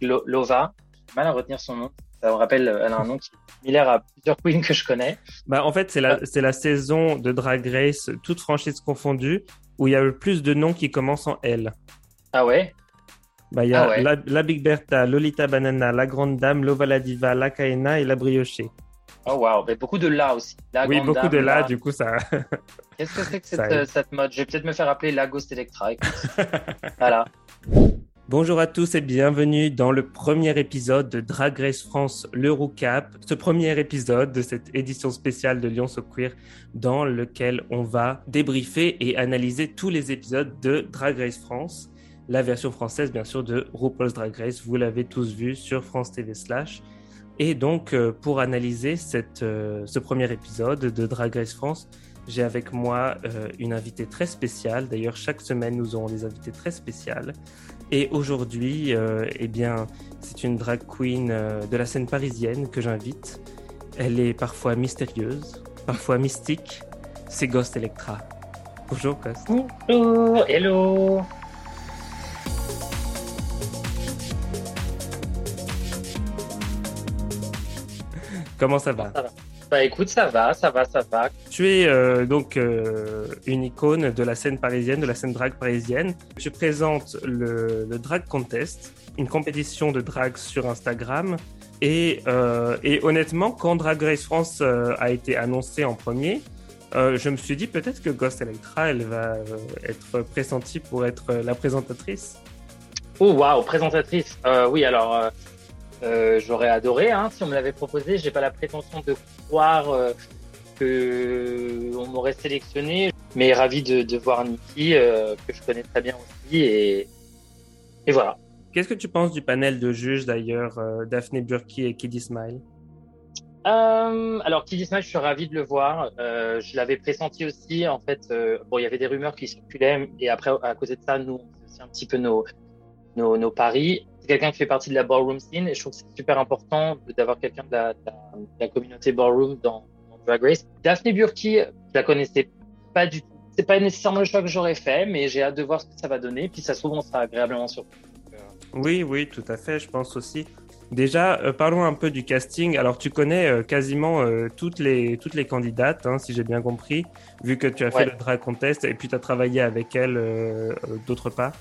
Lo- Lova. Mal à retenir son nom. Ça me rappelle, elle a un nom qui est similaire à plusieurs queens que je connais. Bah, en fait, c'est la, c'est la saison de Drag Race, toutes franchises confondues, où il y a le plus de noms qui commencent en L. Ah ouais? Bah, il y a Ah ouais. la, la Big Bertha, Lolita Banana, la Grande Dame, Lova la Diva, la Kaena et la Briochée. Oh waouh, mais beaucoup de là aussi. La oui, beaucoup dame, de là, du coup, ça. Qu'est-ce que c'est que cette, euh, cette mode? Je vais peut-être me faire appeler Lagos Electra. écoute. voilà. Bonjour à tous et bienvenue dans le premier épisode de Drag Race France l'Eurocap. Ce premier épisode de cette édition spéciale de Lyon So Queer dans lequel on va débriefer et analyser tous les épisodes de Drag Race France. La version française, bien sûr, de RuPaul's Drag Race. Vous l'avez tous vu sur France TV Slash. Et donc, euh, pour analyser cette, euh, ce premier épisode de Drag Race France, j'ai avec moi euh, une invitée très spéciale. D'ailleurs, chaque semaine, nous aurons des invités très spéciales. Et aujourd'hui, euh, eh bien, c'est une drag queen euh, de la scène parisienne que j'invite. Elle est parfois mystérieuse, parfois mystique. C'est Ghost Electra. Bonjour Ghost. Bonjour, hello. Comment ça va? Ça va. Bah écoute, ça va, ça va, ça va. Tu es euh, donc euh, une icône de la scène parisienne, de la scène drag parisienne. Je présente le, le Drag Contest, une compétition de drag sur Instagram. Et, euh, et honnêtement, quand Drag Race France a été annoncé en premier, je me suis dit peut-être que Ghost Electra, elle va être pressentie pour être la présentatrice. Oh waouh, présentatrice. Oui, alors euh, j'aurais adoré hein, si on me l'avait proposé. J'ai pas la prétention de croire euh, que on m'aurait sélectionné, mais ravi de, de voir Nikki euh, que je connais très bien aussi et et voilà. Qu'est-ce que tu penses du panel de juges d'ailleurs, euh, Daphne Burki et Kiddy Smile? Euh, alors, Kiddy Smile, je suis ravi de le voir. Euh, je l'avais pressenti aussi. En fait, euh, bon, il y avait des rumeurs qui circulaient, et après, à côté de ça, nous, aussi un petit peu nos nos, nos paris. Quelqu'un qui fait partie de la ballroom scene, et je trouve que c'est super important d'avoir quelqu'un de la, de la, de la communauté ballroom dans, dans Drag Race. Daphne Burki, je la connaissais pas du tout. C'est pas nécessairement le choix que j'aurais fait, mais j'ai hâte de voir ce que ça va donner. Puis ça se trouve, on sera agréablement surpris. Euh, Oui, oui, tout à fait, je pense aussi. Déjà, euh, parlons un peu du casting. Alors, tu connais euh, quasiment euh, toutes, les, toutes les candidates, hein, si j'ai bien compris, vu que tu as fait le drag contest et puis tu as travaillé avec elles d'autre part.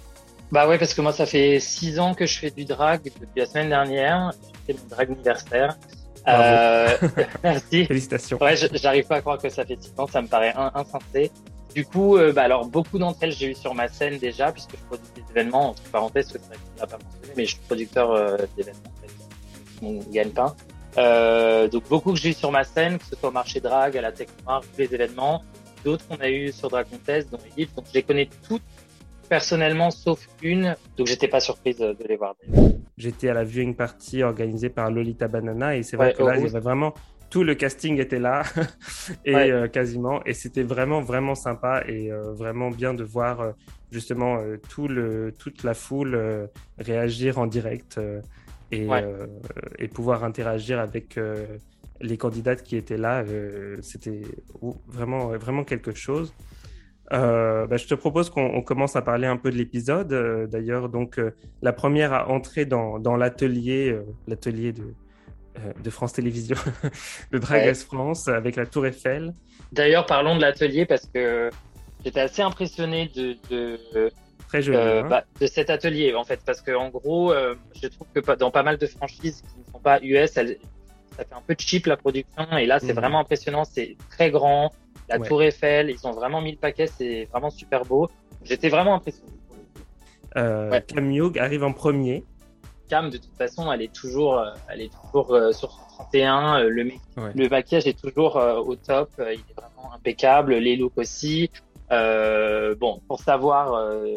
Bah ouais, parce que moi, ça fait six ans que je fais du drag depuis la semaine dernière. J'ai fait mon drag anniversaire. Bravo. Euh, merci. Félicitations. Ouais, je- j'arrive pas à croire que ça fait six ans, ça me paraît in- insensé. Du coup, euh, bah alors beaucoup d'entre elles, j'ai eu sur ma scène déjà, puisque je produis des événements, entre parenthèses, que l'a pas mentionné, mais je suis producteur euh, d'événements, mon gagne-pain. Euh, donc beaucoup que j'ai eu sur ma scène, que ce soit au marché drag, à la Tech Noire, tous les événements. D'autres qu'on a eu sur Drag Contest, dont Edith. Donc je les connais toutes personnellement, sauf une. Donc j'étais pas surprise de les voir. J'étais à la viewing party organisée par Lolita Banana et c'est vrai Ouais, que là, oh, il y avait vraiment tout le casting était là et Ouais. euh, quasiment et c'était vraiment vraiment sympa et euh, vraiment bien de voir euh, justement tout le toute la foule réagir en direct et, Ouais. et pouvoir interagir avec les candidates qui étaient là c'était ou- vraiment vraiment quelque chose euh, bah, je te propose qu'on on commence à parler un peu de l'épisode. Euh, D'ailleurs, donc euh, la première à entrer dans, dans l'atelier, l'atelier de, de France Télévisions, de Drag Ouais. France, avec la Tour Eiffel. D'ailleurs, parlons de l'atelier parce que j'étais assez impressionné de, de, Très joli. hein. bah, de cet atelier en fait parce que en gros je trouve que dans pas mal de franchises qui ne sont pas US elles- ça fait un peu cheap la production et là c'est Mhm. vraiment impressionnant c'est très grand la Ouais. tour Eiffel ils ont vraiment mis le paquet c'est vraiment super beau j'étais vraiment impressionné Euh, ouais. Cam Hugh arrive en premier. Cam de toute façon elle est toujours euh, elle est toujours euh, sur son 31 euh, le Ouais. le maquillage est toujours euh, au top il est vraiment impeccable les looks aussi Euh, bon pour savoir euh,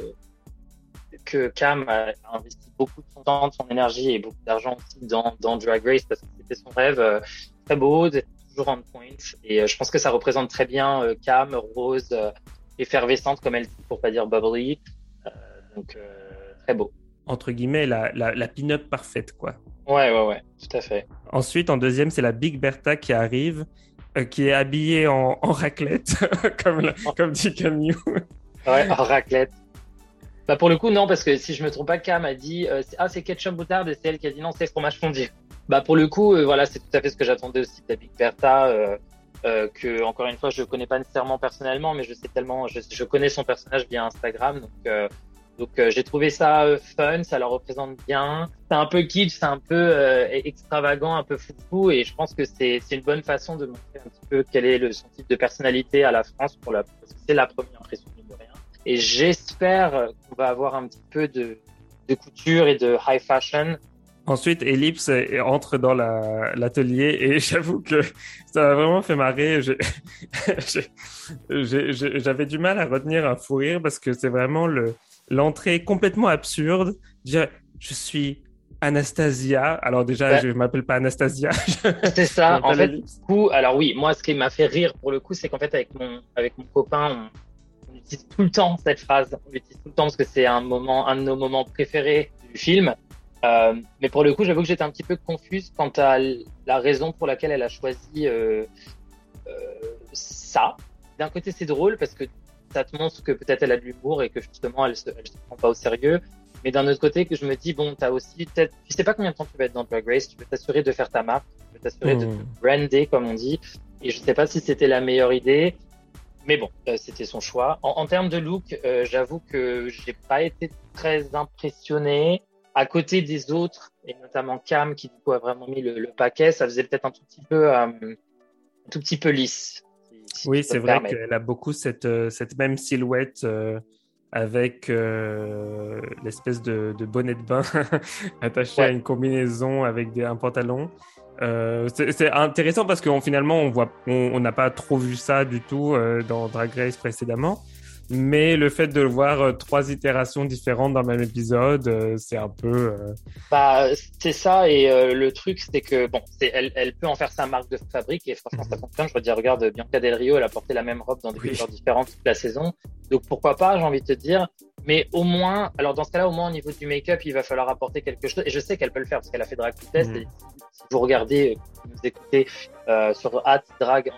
que Cam a investi beaucoup de son temps, de son énergie et beaucoup d'argent aussi dans, dans Drag Race parce que c'était son rêve euh, très beau toujours on point et euh, je pense que ça représente très bien euh, Cam rose euh, effervescente comme elle dit pour pas dire bubbly donc très beau Entre guillemets, la, la, la pin-up parfaite, quoi. ouais ouais ouais tout à fait Ensuite, en deuxième, c'est la Big Bertha qui arrive, euh, qui est habillée en, en raclette, comme, la- comme dit Cam Hugh. ouais en raclette Bah pour le coup non parce que si je me trompe pas, Cam a dit ah c'est ketchup moutarde et c'est elle qui a dit non c'est fromage fondu. Bah pour le coup voilà c'est tout à fait ce que j'attendais aussi de Big Bertha. Euh, que encore une fois je connais pas nécessairement personnellement, mais je sais tellement, je, je connais son personnage via Instagram, donc euh, donc euh, j'ai trouvé ça fun, ça la représente bien. C'est un peu kitsch, c'est un peu extravagant, un peu foufou, et je pense que c'est c'est une bonne façon de montrer un petit peu quel est le son type de personnalité à la France pour la parce que c'est la première impression de rien. Et j'espère qu'on va avoir un petit peu de de couture et de high fashion Ensuite, Ellipse entre dans l'atelier et j'avoue que ça m'a vraiment fait marrer. J'avais du mal à retenir un fou rire parce que c'est vraiment l'entrée complètement absurde. Dire, je suis Anastasia. Alors déjà, je m'appelle pas Anastasia. C'est ça. en fait, coup, alors oui, moi, ce qui m'a fait rire pour le coup, c'est qu'en fait, avec mon, avec mon copain, on, utilise tout le temps cette phrase. On l'utilise tout le temps parce que c'est un moment, un de nos moments préférés du film. Euh, mais pour le coup, j'avoue que j'étais un petit peu confuse quant à la raison pour laquelle elle a choisi euh, euh, ça. D'un côté, c'est drôle parce que ça te montre que peut-être elle a de l'humour et que justement elle se, elle se prend pas au sérieux. Mais d'un autre côté, que je me dis bon, t'as aussi peut-être, tu sais pas combien de temps tu vas être dans Drag Race, tu peux t'assurer de faire ta marque, tu peux t'assurer de te mmh. brander comme on dit. Et je sais pas si c'était la meilleure idée. Mais bon, euh, c'était son choix. En, en, termes de look, euh, j'avoue que j'ai pas été très impressionné à côté des autres, et notamment Cam qui du coup a vraiment mis le, paquet, ça faisait peut-être un tout petit peu, euh, un tout petit peu lisse. oui, c'est vrai qu'elle a beaucoup cette, euh, cette même silhouette euh, avec l'espèce de, de, bonnet de bain attaché à une combinaison avec des, un pantalon. c'est intéressant parce qu'on finalement on voit on n'a pas trop vu ça du tout dans Drag Race précédemment mais le fait de voir euh, trois itérations différentes dans le même épisode, euh, c'est un peu. Euh, bah, c'est ça, et le truc, c'est que, bon, elle, elle peut en faire sa marque de fabrique, et franchement, ça mhm. fonctionne. Je veux dire, regarde, Bianca Del Rio, elle a porté la même robe dans des couleurs différentes toute la saison. Donc pourquoi pas, j'ai envie de te dire. Mais au moins, alors dans ce cas-là, au moins au niveau du make-up, il va falloir apporter quelque chose. Et je sais qu'elle peut le faire parce qu'elle a fait Drag Test. Mhm. Et si vous regardez, vous écoutez sur at drag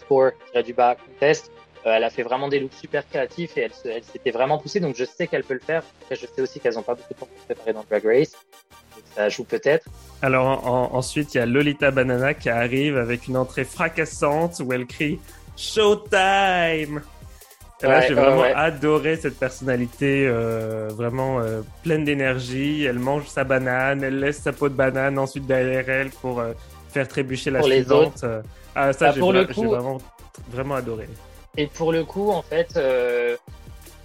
score du bas contest, elle a fait vraiment des looks super créatifs et elle, elle s'était vraiment poussée, donc je sais qu'elle peut le faire. Après, je sais aussi qu'elles n'ont pas beaucoup de temps pour se préparer dans Drag Race. Donc ça joue peut-être. Alors ensuite, il y a Lolita Banana qui arrive avec une entrée fracassante où elle crie Showtime et là, j'ai vraiment adoré cette personnalité euh, vraiment euh, pleine d'énergie. Elle mange sa banane, elle laisse sa peau de banane ensuite derrière elle pour euh, faire trébucher la suivante. Ah, ça, bah, j'ai vraiment, vraiment adoré. Et pour le coup, en fait, euh,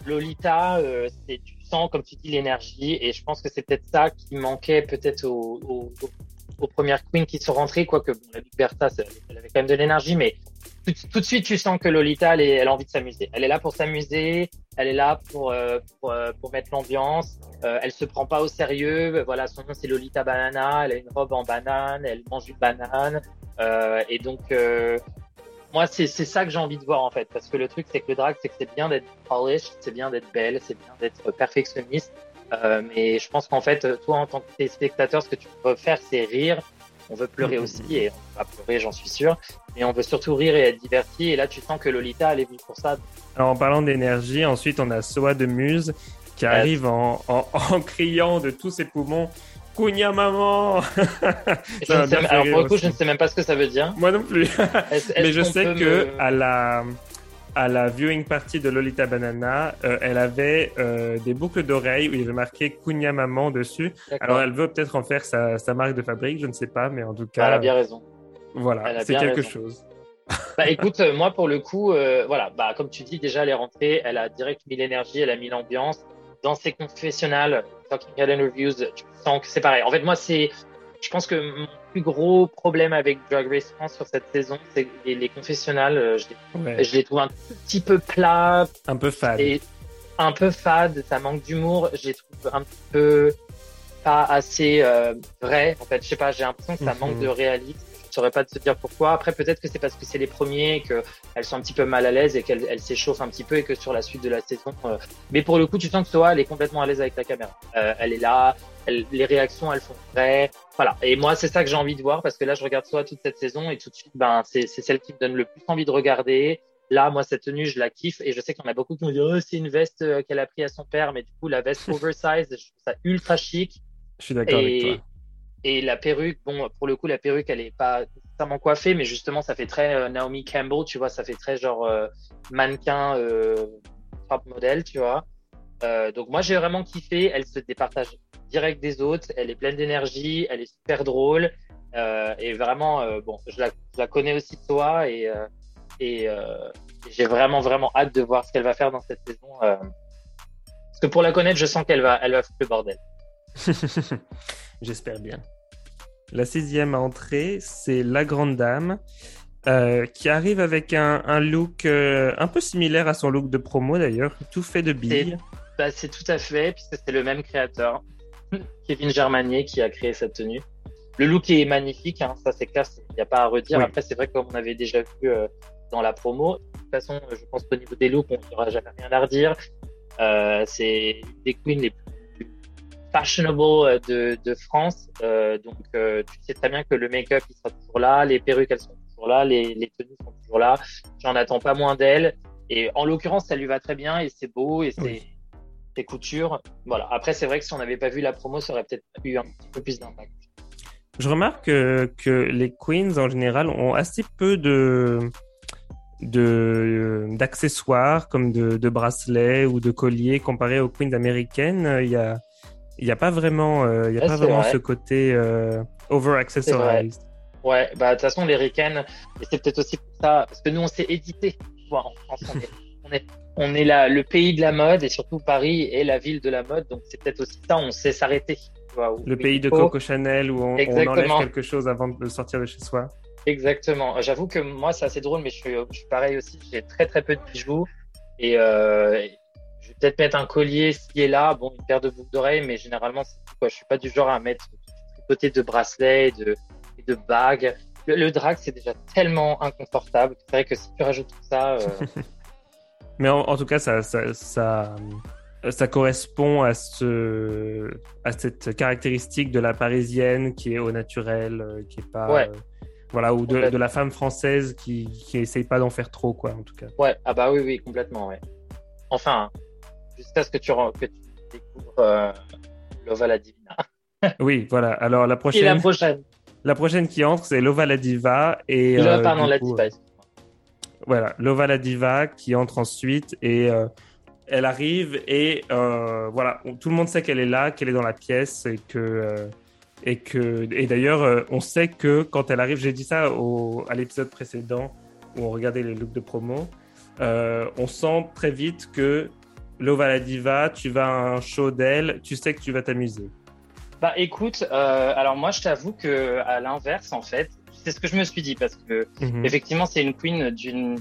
Lolita, euh, c'est tu sens, comme tu dis, l'énergie. Et je pense que c'est peut-être ça qui manquait peut-être aux, aux, aux, premières queens qui sont rentrées. Quoique, bon, la Big Bertha, elle avait quand même de l'énergie. Mais tout, de suite, tu sens que Lolita, elle, elle a envie de s'amuser. Elle est là pour s'amuser. Elle est là pour, euh, pour, euh, pour, mettre l'ambiance. Euh, elle se prend pas au sérieux. Voilà, son nom, c'est Lolita Banana. Elle a une robe en banane. Elle mange une banane. et donc moi, c'est ça que j'ai envie de voir en fait, parce que le truc, c'est que le drag, c'est que c'est bien d'être polished, c'est bien d'être belle, c'est bien d'être perfectionniste, euh, mais je pense qu'en fait, toi, en tant que spectateur, ce que tu veux faire, c'est rire. On veut pleurer mm-hmm. aussi, et on va pleurer, j'en suis sûr, mais on veut surtout rire et être diverti. Et là, tu sens que Lolita, elle est venue pour ça. Alors, en parlant d'énergie, ensuite, on a Soa de Muse qui arrive en, en, en criant de tous ses poumons Kounia maman Alors pour le coup, je ne sais même pas ce que ça veut dire. Moi non plus. Mais je sais que à la à la viewing party de Lolita Banana, euh, elle avait euh, des boucles d'oreilles où il y avait marqué Kounia maman dessus. Alors elle veut peut-être en faire sa, sa, marque de fabrique, je ne sais pas, mais en tout cas. Elle a bien raison. Voilà, c'est quelque chose. bah écoute, euh, moi pour le coup, euh, voilà, bah comme tu dis, déjà elle est rentrée, elle a direct mis l'énergie, elle a mis l'ambiance dans ses confessionnals, Talking Head Interviews, tu sens que c'est pareil. En fait, moi, c'est, je pense que mon plus gros problème avec Drag Race France sur cette saison, c'est les, les confessionnals. Euh, je les, je les trouve un petit peu plats. Un peu fade. Et un peu fade, ça manque d'humour. Je les trouve un petit peu pas assez euh, vrai. En fait, je sais pas, j'ai l'impression que ça manque mhm. de réalisme je saurais pas te dire pourquoi. Après, peut-être que c'est parce que c'est les premiers, qu'elles sont un petit peu mal à l'aise et qu'elles s'échauffent un petit peu et que sur la suite de la saison. Euh, mais pour le coup, tu sens que Soa, elle est complètement à l'aise avec la caméra. Euh, elle est là, les réactions, elles font vrai. Voilà. Et moi, c'est ça que j'ai envie de voir parce que là, je regarde Soa toute cette saison et tout de suite, ben, c'est celle qui me donne le plus envie de regarder. Là, moi, cette tenue, je la kiffe et je sais qu'il y en a beaucoup qui me disent oh, c'est une veste euh, qu'elle a pris à son père, mais du coup, la veste oversize, je trouve ça ultra chic. Je suis d'accord avec toi. Et la perruque, bon, pour le coup, la perruque, elle est pas nécessairement coiffée, mais justement, ça fait très euh, Naomi Campbell, tu vois, ça fait très genre euh, mannequin, euh, top modèle, tu vois. donc moi, j'ai vraiment kiffé. Elle se départage direct des autres. Elle est pleine d'énergie. Elle est super drôle. et vraiment, bon, je la, je la, connais aussi de toi et, et j'ai vraiment, vraiment hâte de voir ce qu'elle va faire dans cette saison. parce que pour la connaître, je sens qu'elle va, elle va foutre le bordel. J'espère bien. La sixième entrée, c'est La Grande Dame, euh, qui arrive avec un, look euh, un peu similaire à son look de promo d'ailleurs, tout fait de billes. Bah, c'est tout à fait, puisque c'est le même créateur, Kevin Germanier, qui a créé cette tenue. Le look est magnifique, hein, ça c'est clair, il n'y a pas à redire. Après, c'est vrai comme on avait déjà vu euh, dans la promo. De toute façon, je pense qu'au niveau des looks, on n'aura jamais rien à redire. c'est des queens les plus fashionable euh, de, de France. Euh, donc, euh, tu sais très bien que le make-up, il sera toujours là, les perruques, elles sont toujours là, les, les tenues sont toujours là. J'en attends pas moins d'elle. Et en l'occurrence, ça lui va très bien et c'est beau et c'est oui. coutures. Voilà. Après, c'est vrai que si on n'avait pas vu la promo, ça aurait peut-être eu un petit peu plus d'impact. Je remarque que, que, les queens en général ont assez peu de d'accessoires comme de, de, bracelets ou de colliers comparé aux queens américaines. Il y a il n'y a pas vraiment, euh, il y a pas vraiment ce côté euh, over-accessorized. Ouais, bah de toute façon, les et c'est peut-être aussi pour ça, parce que nous, on s'est édité. en France, on est, on est, on est là, le pays de la mode, et surtout Paris est la ville de la mode, donc c'est peut-être aussi ça, on sait s'arrêter. Le pays de Coco Chanel, où on, on, enlève quelque chose avant de sortir de chez soi. Exactement. J'avoue que moi, c'est assez drôle, mais je suis, je suis pareil aussi. J'ai très très peu de bijoux. Et, euh, peut-être mettre un collier ci et là, bon, une paire de boucles d'oreilles, mais généralement, c'est quoi. Je suis pas du genre à mettre côté de bracelets et de, de bagues. Le, drag, c'est déjà tellement inconfortable. C'est vrai que si tu rajoutes tout ça. Euh, mais en, tout cas, ça, ça, ça, ça, correspond à, ce, à cette caractéristique de la parisienne qui est au naturel, euh, qui est pas. Euh, voilà, ou de, de, la femme française qui, qui essaye pas d'en faire trop, quoi, en tout cas. Ouais, ah bah oui, oui, complètement, ouais. Enfin, jusqu'à ce que tu, que tu découvres euh, Lova la Divina. oui, voilà. Alors la prochaine. Et la prochaine. La prochaine qui entre, c'est Lova la Diva et. Euh, pardon, la Diva. voilà, Lova la Diva qui entre ensuite et euh, elle arrive et euh, voilà, tout le monde sait qu'elle est là, qu'elle est dans la pièce et que et que et d'ailleurs on sait que quand elle arrive, j'ai dit ça au, à l'épisode précédent où on regardait les looks de promo, on sent très vite que Lova la diva, tu vas à un show d'elle, tu sais que tu vas t'amuser. Bah écoute, euh, alors moi je t'avoue que à l'inverse en fait, c'est ce que je me suis dit parce que mhm. effectivement c'est une queen d'une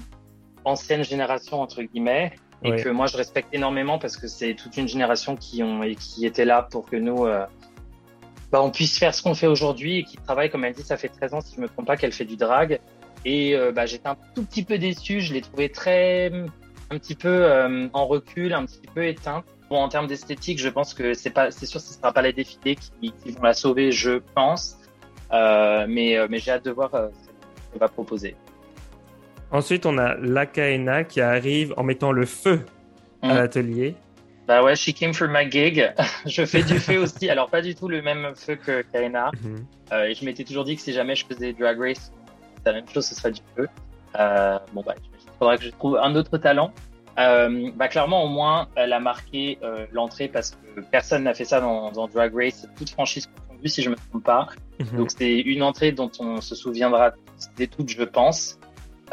ancienne génération entre guillemets et que moi je respecte énormément parce que c'est toute une génération qui ont et qui était là pour que nous euh, bah, on puisse faire ce qu'on fait aujourd'hui et qui travaille comme elle dit ça fait 13 ans si je me trompe pas qu'elle fait du drag et euh, bah, j'étais un tout petit peu déçu, je l'ai trouvé très un petit peu euh, en recul, un petit peu éteinte. Bon, en termes d'esthétique, je pense que c'est pas, c'est sûr, ce sera pas les défilés qui, qui vont la sauver, je pense. Euh, mais, euh, mais j'ai hâte de voir euh, ce qu'elle va proposer. Ensuite, on a Lakaena qui arrive en mettant le feu à mm. l'atelier. Bah ouais, she came for my gig. je fais du feu aussi. Alors, pas du tout le même feu que Kaena. Euh, et je m'étais toujours dit que si jamais je faisais Drag Race, la même chose, ce serait du feu. Bon, bah, faudra que je trouve un autre talent. Euh, bah clairement, au moins, elle a marqué euh, l'entrée parce que personne n'a fait ça dans, dans, Drag Race, toute franchise confondue, si je me trompe pas. Mhm. Donc c'est une entrée dont on se souviendra des toutes, je pense.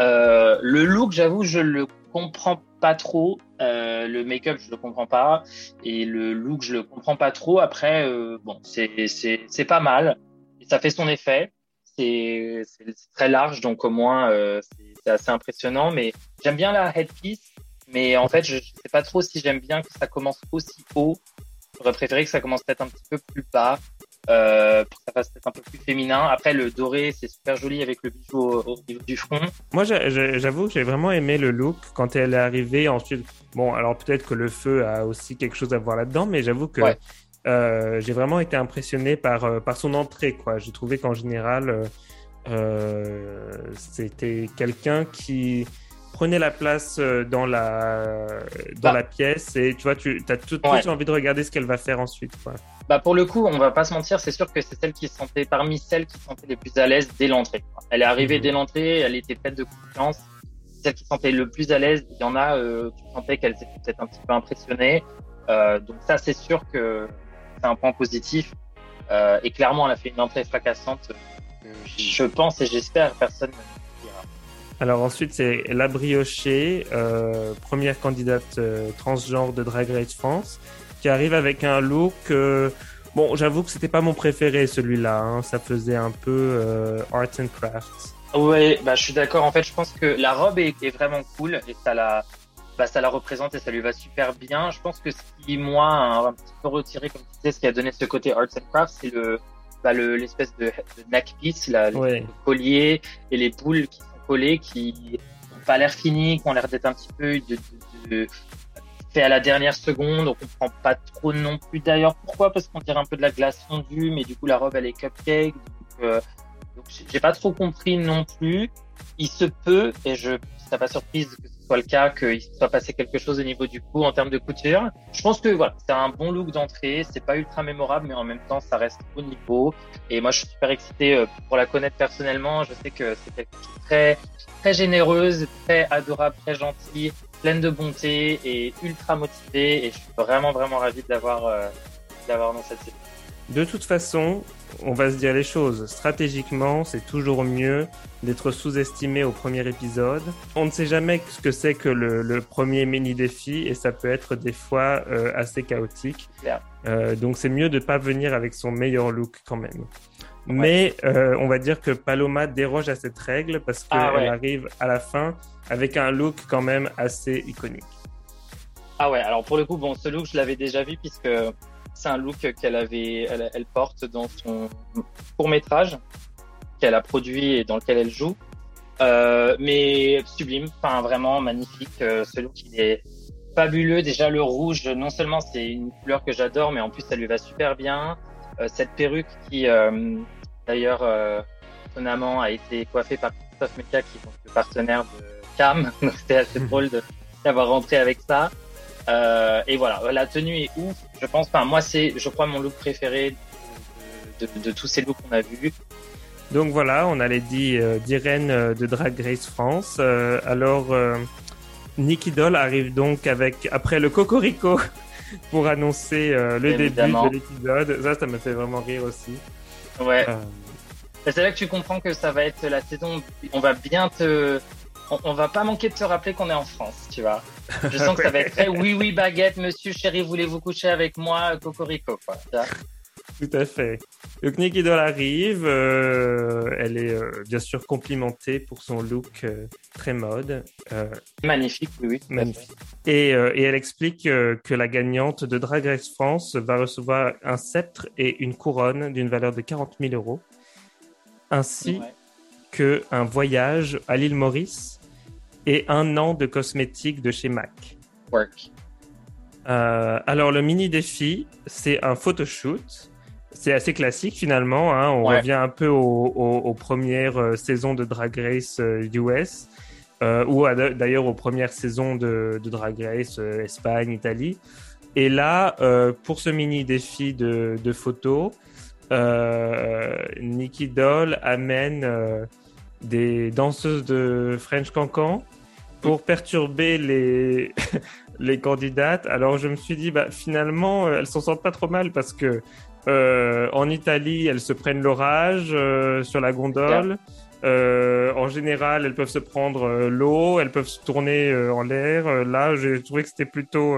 Euh, le look, j'avoue, je le comprends pas trop. Le make-up, je le comprends pas, et le look, je le comprends pas trop. Après, bon, c'est c'est c'est pas mal. Ça fait son effet. C'est très large, donc au moins euh, c'est assez impressionnant. Mais j'aime bien la headpiece, mais en fait, je ne sais pas trop si j'aime bien que ça commence aussi haut. J'aurais préféré que ça commence peut-être un petit peu plus bas, euh, pour que ça fasse peut-être un peu plus féminin. Après, le doré, c'est super joli avec le bijou au, niveau du front. Moi, j'avoue que j'ai vraiment aimé le look quand elle est arrivée. Ensuite, bon, alors peut-être que le feu a aussi quelque chose à voir là-dedans, mais j'avoue que euh, j'ai vraiment été impressionné par, euh, par son entrée. quoi. J'ai trouvé qu'en général, c'était quelqu'un qui prenez la place dans la dans bah. la pièce et tu vois, tu as tout, de suite envie de regarder ce qu'elle va faire ensuite. Quoi. Bah pour le coup, on va pas se mentir, c'est sûr que c'est celle qui se sentait parmi celles qui se sentaient les plus à l'aise dès l'entrée. Elle est arrivée mhm. dès l'entrée, elle était pleine de confiance. Celle qui se sentait le plus à l'aise, il y en a euh, qui sentaient qu'elle s'était peut-être un petit peu impressionnée. Euh, donc ça, c'est sûr que c'est un point positif. Euh, et clairement, elle a fait une entrée fracassante. Je pense et j'espère personne ne dira. Alors ensuite, c'est la briochée, euh, première candidate euh, transgenre de Drag Race France qui arrive avec un look. Euh, bon, j'avoue que c'était pas mon préféré celui-là. Hein. Ça faisait un peu art and crafts. Ouais, bah je suis d'accord. En fait, je pense que la robe est, est, vraiment cool et ça la, bah, ça la représente et ça lui va super bien. Je pense que ce qui moi un, un petit peu retiré, comme tu disais, ce qui a donné ce côté arts and crafts, c'est le bah, l'espèce de, de neck piece, la, le collier et les boules qui sont collées, qui n'ont pas l'air finies, qui ont l'air d'être un petit peu de, de, fait à la dernière seconde, on comprend pas trop non plus d'ailleurs pourquoi, parce qu'on dirait un peu de la glace fondue, mais du coup la robe elle est cupcake, donc, euh, donc j'ai pas trop compris non plus. Il se peut, et je ça pas surprise que soit le cas, qu'il soit passé quelque chose au niveau du coup en termes de couture. Je pense que voilà, c'est un bon look d'entrée, c'est pas ultra mémorable, mais en même temps ça reste au niveau. Et moi je suis super excité euh, pour la connaître personnellement. Je sais que c'est très très généreuse, très adorable, très gentille pleine de bonté et ultra motivée. Et je suis vraiment, vraiment ravi de l'avoir, euh, d'avoir dans cette série. De toute façon, on va se dire les choses. Stratégiquement, c'est toujours mieux d'être sous-estimé au premier épisode. On ne sait jamais ce que c'est que le, premier mini-défi et ça peut être des fois euh, assez chaotique. Euh, donc c'est mieux de ne pas venir avec son meilleur look quand même. Mais euh, on va dire que Paloma déroge à cette règle parce ah qu'elle arrive à la fin avec un look quand même assez iconique. Ah ouais, alors pour le coup, bon, ce look, je l'avais déjà vu puisque c'est un look qu'elle avait, elle, porte dans son court métrage qu'elle a produit et dans lequel elle joue. Euh, mais sublime, enfin vraiment magnifique. Euh, ce look, il est fabuleux. Déjà le rouge, non seulement c'est une couleur que j'adore, mais en plus ça lui va super bien. Euh, cette perruque qui, d'ailleurs, étonnamment, a été coiffée par Christophe Mecca, qui est le partenaire de Cam. Donc c'était assez drôle d'avoir rentré avec ça. Et voilà, la tenue est ouf. Je pense, enfin, moi, c'est, je crois, mon look préféré de, de, de tous ces looks qu'on a vus. Donc voilà, on a les euh, d'Irène euh, de Drag Race France. Euh, alors, euh, Nicky Doll arrive donc avec, après le Cocorico, pour annoncer le début de l'épisode. Ça, ça me fait vraiment rire aussi. Ouais. C'est là que tu comprends que ça va être la saison. On va bien te, on, va pas manquer de te rappeler qu'on est en France, tu vois. Je sens que ça va être très oui, oui, baguette, monsieur, chéri, voulez-vous coucher avec moi, cocorico, quoi. Tout à fait. Donc Nikki Doll arrive, euh, elle est euh, bien sûr complimentée pour son look euh, très mode. magnifique, oui, oui. Magnifique. Et, et, elle explique que la gagnante de Drag Race France va recevoir un sceptre et une couronne d'une valeur de 40 000 euros, ainsi que un voyage à l'île Maurice et un an de cosmétiques de chez MAC. Work. Euh, alors le mini défi, c'est un photoshoot. C'est assez classique finalement. Hein. On revient un peu aux, premières euh, saisons de Drag Race US, euh, ou d'ailleurs aux premières saisons de, Drag Race Espagne, Italie. Et là, pour ce mini défi de, de photos, Nikki Doll amène des danseuses de French Cancan pour perturber les, les candidates. Alors je me suis dit, bah, finalement, euh, elles s'en sortent pas trop mal parce que euh, en Italie, elles se prennent l'orage euh, sur la gondole. Euh, en général, elles peuvent se prendre euh, l'eau, elles peuvent se tourner euh, en l'air. là, j'ai trouvé que c'était plutôt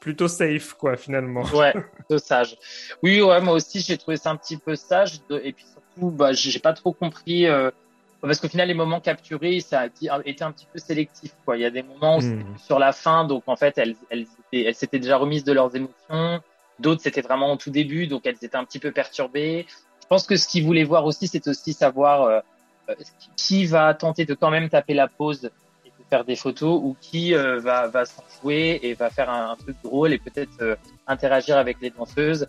plutôt safe, quoi, finalement. Ouais, plutôt sage. Oui, ouais, moi aussi, j'ai trouvé ça un petit peu sage. Et puis surtout, bah, j'ai pas trop compris parce qu'au final, les moments capturés, ça a été un petit peu sélectif. Quoi. Il y a des moments où mmh. sur la fin, donc en fait, elles, elles, elles s'étaient déjà remises de leurs émotions. D'autres, c'était vraiment au tout début, donc elles étaient un petit peu perturbées. Je pense que ce qu'ils voulaient voir aussi, c'est aussi savoir euh, euh, qui va tenter de quand même taper la pause et de faire des photos, ou qui euh, va, va s'en jouer et va faire un, truc drôle et peut-être interagir avec les danseuses.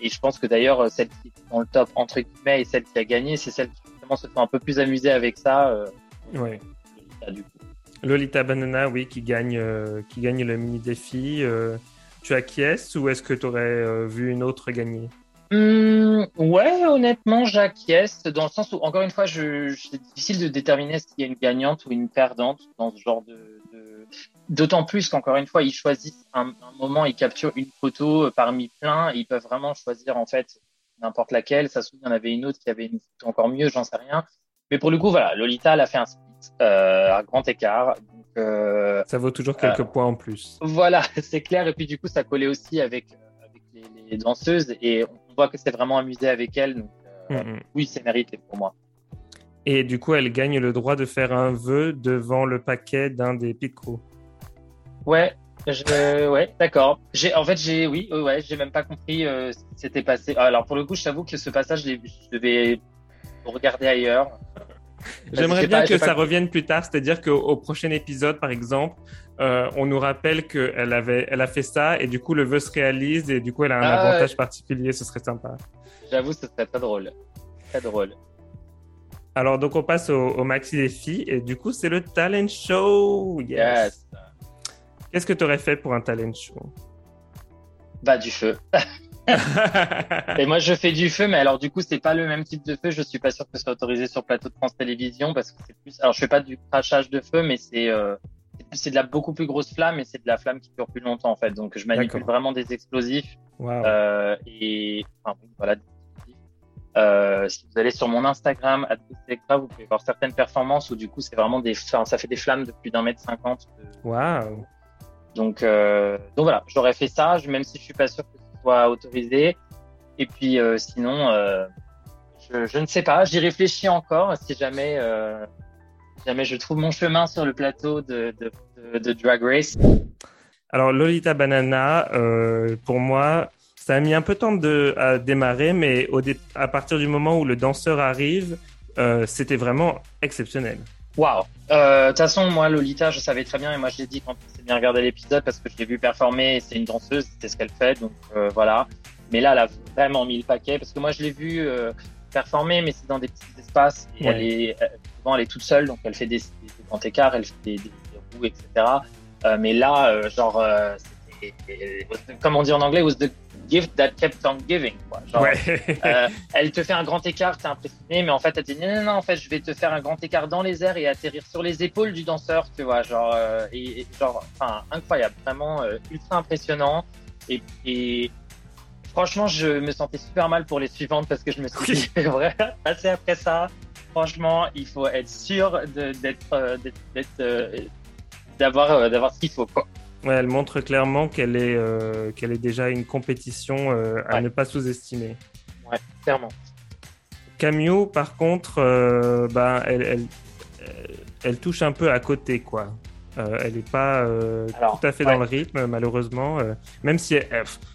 Et je pense que d'ailleurs, celle qui est dans le top, entre guillemets, et celle qui a gagné, c'est celle qui se sont un peu plus amusés avec ça. Euh, ouais. Lolita Banana, oui, qui gagne, qui gagne le mini défi. tu acquiesces ou est-ce que tu aurais vu une autre gagner? Hum, ouais, honnêtement, j'acquiesce dans le sens où, encore une fois, je, c'est difficile de déterminer s'il y a une gagnante ou une perdante dans ce genre de. D'autant plus qu'encore une fois, ils choisissent un, moment, ils capturent une photo parmi plein, et ils peuvent vraiment choisir en fait n'importe laquelle. Ça se trouve, il y en avait une autre qui avait une photo encore mieux, j'en sais rien. Mais pour le coup, voilà, Lolita, elle a fait un split euh, à grand écart. Donc, euh, ça vaut toujours quelques euh, points en plus. Voilà, c'est clair. Et puis du coup, ça collait aussi avec, avec les, les danseuses et on voit que c'est vraiment amusé avec elle. Donc, mm. oui, c'est mérité pour moi. Et du coup, elle gagne le droit de faire un vœu devant le paquet d'un des pit Ouais, je... ouais, d'accord. J'ai, en fait, j'ai, oui, ouais, j'ai même pas compris euh, ce qui s'était passé. Alors, pour le coup, je t'avoue que ce passage, je devais regarder ailleurs. J'aimerais bien que ça revienne plus tard, c'est-à-dire qu'au prochain épisode, par exemple, euh, on nous rappelle qu'elle avait, elle a fait ça et du coup le vœu se réalise et du coup elle a un ah, avantage particulier. Ce serait sympa. J'avoue, ce serait très drôle, très drôle. Alors donc on passe au, maxi défi et du coup c'est le talent show. Yes. Qu'est-ce que tu aurais fait pour un talent show? Bah du feu. et moi, je fais du feu, mais alors du coup, c'est pas le même type de feu. Je suis pas sûr que ce soit autorisé sur plateau de France Télévisions parce que c'est plus. Alors, je fais pas du crachage de feu, mais c'est euh, c'est de la beaucoup plus grosse flamme et c'est de la flamme qui dure plus longtemps en fait. Donc, je manipule vraiment des explosifs. Euh, et enfin, voilà. Euh, si vous allez sur mon Instagram, vous pouvez voir certaines performances où du coup, c'est vraiment des, ça fait des flammes de plus d'un mètre cinquante. Waouh. Donc, euh, donc voilà, j'aurais fait ça, même si je suis pas sûr que soit autorisé. Et puis euh, sinon, euh, je, ne sais pas, j'y réfléchis encore si jamais, jamais je trouve mon chemin sur le plateau de, Drag Race. Alors Lolita Banana, pour moi, ça a mis un peu de temps de, à démarrer, mais à partir du moment où le danseur arrive, c'était vraiment exceptionnel. Waouh De toute façon, moi, Lolita, je savais très bien, et moi, je l'ai dit quand on s'est bien regardé l'épisode, parce que je l'ai vu performer, c'est une danseuse, c'est ce qu'elle fait, donc euh, voilà. Mais là, elle a vraiment mis le paquet, parce que moi, je l'ai vu euh, performer, mais c'est dans des petits espaces, et elle est, souvent, elle est toute seule, donc elle fait des, des, grands écarts, elle fait des, des, roues, etc. Euh, mais là, genre, comme on dit en anglais, was the gift that kept on giving. Genre, euh, elle te fait un grand écart, t'es impressionné, mais en fait, elle te dit non, non, non, en fait, je vais te faire un grand écart dans les airs et atterrir sur les épaules du danseur, tu vois, genre, euh, et, genre, enfin, incroyable, vraiment euh, ultra impressionnant. Et, et, franchement, je me sentais super mal pour les suivantes parce que je me suis dit, vrai, assez après ça, franchement, il faut être sûr d'être, d'être, d'avoir, d'avoir ce qu'il faut, quoi. Ouais, elle montre clairement qu'elle est, euh, qu'elle est déjà une compétition euh, à ne pas sous-estimer. Ouais, clairement. Camille, par contre, euh, bah, elle, elle, elle, touche un peu à côté, quoi. elle n'est pas tout à fait dans le rythme, malheureusement. même si